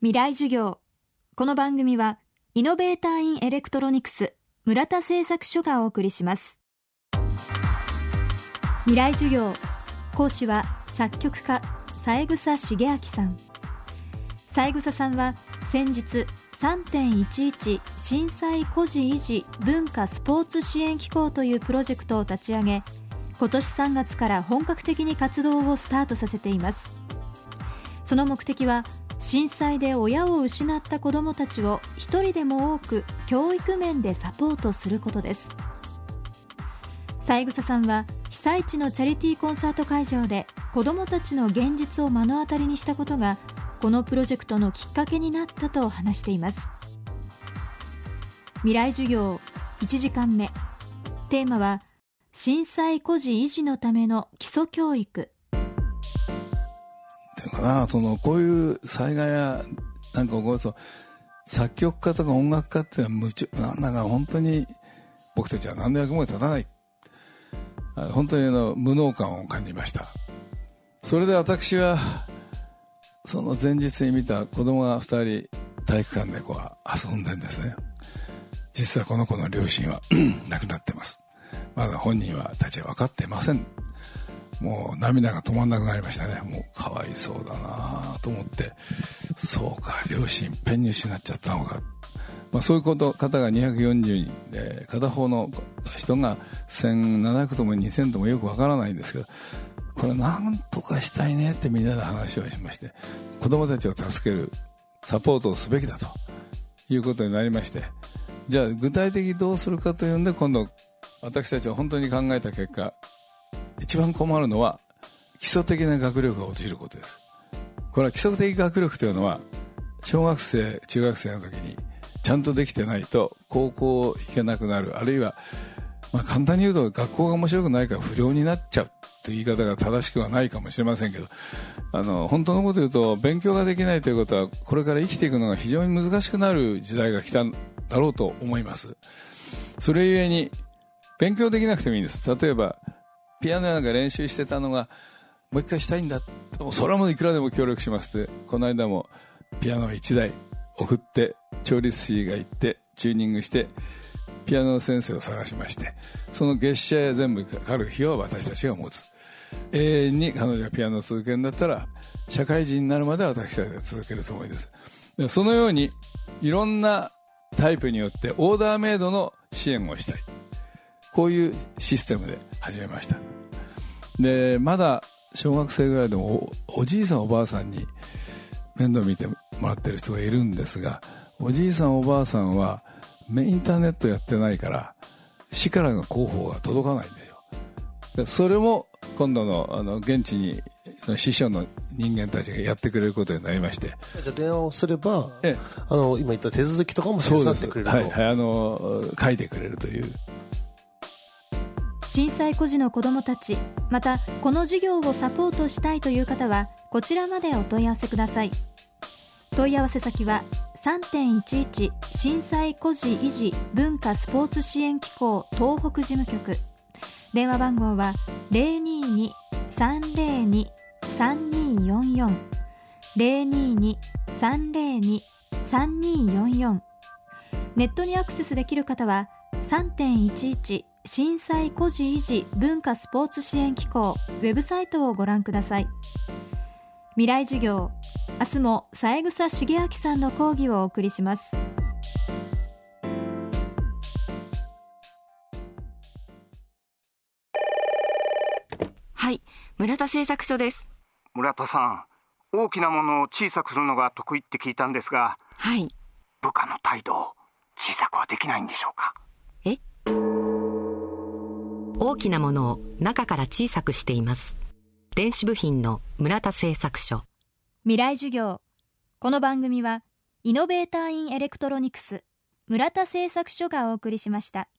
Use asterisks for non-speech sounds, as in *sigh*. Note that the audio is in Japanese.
未来授業。この番組はイノベーターインエレクトロニクス村田製作所がお送りします。未来授業講師は作曲家三枝茂明さん。三枝さんは先日3.11震災孤児維持文化スポーツ支援機構というプロジェクトを立ち上げ今年3月から本格的に活動をスタートさせています。その目的は震災で親を失った子どもたちを一人でも多く教育面でサポートすることです。三枝さんは被災地のチャリティーコンサート会場で子どもたちの現実を目の当たりにしたことがこのプロジェクトのきっかけになったと話しています。未来授業1時間目。テーマは震災孤児維持のための基礎教育。かなそのこういう災害やなんか起こると作曲家とか音楽家っていうのは夢中なんだか本当に僕たちは何の役も立たない。本当にあの無能感を感じました。それで私はその前日に見た子供が2人体育館でこう遊んでんですね。実はこの子の両親は *clears throat* 亡くなってます。まだ本人はたちは分かってません。もう涙が止まんなくなりましたね。もうかわいそうだなと思って、そうか、両親ペンに失っちゃったのか。まあ、そういうこと方が240人で、片方の人が1700とも2000ともよくわからないんですけど、これなんとかしたいねってみんなで話をしまして、子供たちを助けるサポートをすべきだということになりまして、じゃあ具体的にどうするかというんで、今度私たちは本当に考えた結果、一番困るのは基礎的な学力が落ちることです。これは基礎的学力というのは小学生中学生の時にちゃんとできてないと高校行けなくなる。あるいは、まあ、簡単に言うと学校が面白くないから不良になっちゃう。という言い方が正しくはないかもしれませんけどあの本当のこと言うと勉強ができないということはこれから生きていくのが非常に難しくなる時代が来たんだろうと思います。それゆえに勉強できなくてもいいんです。例えばピアノなんか練習してたのがもう一回したいんだそれはもういくらでも協力しますってこの間もピアノ1台送って調律師が行ってチューニングしてピアノの先生を探しましてその月謝や全部かかる費用は私たちが持つ。永遠に彼女がピアノを続けるんだったら社会人になるまで私たちが続けるつもりです。そのようにいろんなタイプによってオーダーメイドの支援をしたい。こういうシステムで始めました。でまだ小学生ぐらいでもおじいさんおばあさんに面倒見てもらってる人がいるんですがおじいさんおばあさんはインターネットやってないから市からの広報が届かないんですよ。それも今度のあの現地に師匠の人間たちがやってくれることになりまして。じゃあ電話をすれば、ええ、あの今言った手続きとかも手伝ってくれると。はい、はい、あの書いてくれるという震災孤児の子どもたち。またこの事業をサポートしたいという方はこちらまでお問い合わせください。問い合わせ先は3.11震災孤児維持文化スポーツ支援機構東北事務局。電話番号は022-302-3244 022-302-3244ネットにアクセスできる方は3.11震災孤児維持文化スポーツ支援機構ウェブサイトをご覧ください。未来授業明日も三枝茂明さんの講義をお送りします。はい村田製作所です。村田さん大きなものを小さくするのが得意って聞いたんですがはい。部下の態度を小さくはできないんでしょうか？え大きなものを中から小さくしています。電子部品の村田製作所。未来授業。この番組はイノベーターインエレクトロニクス村田製作所がお送りしました。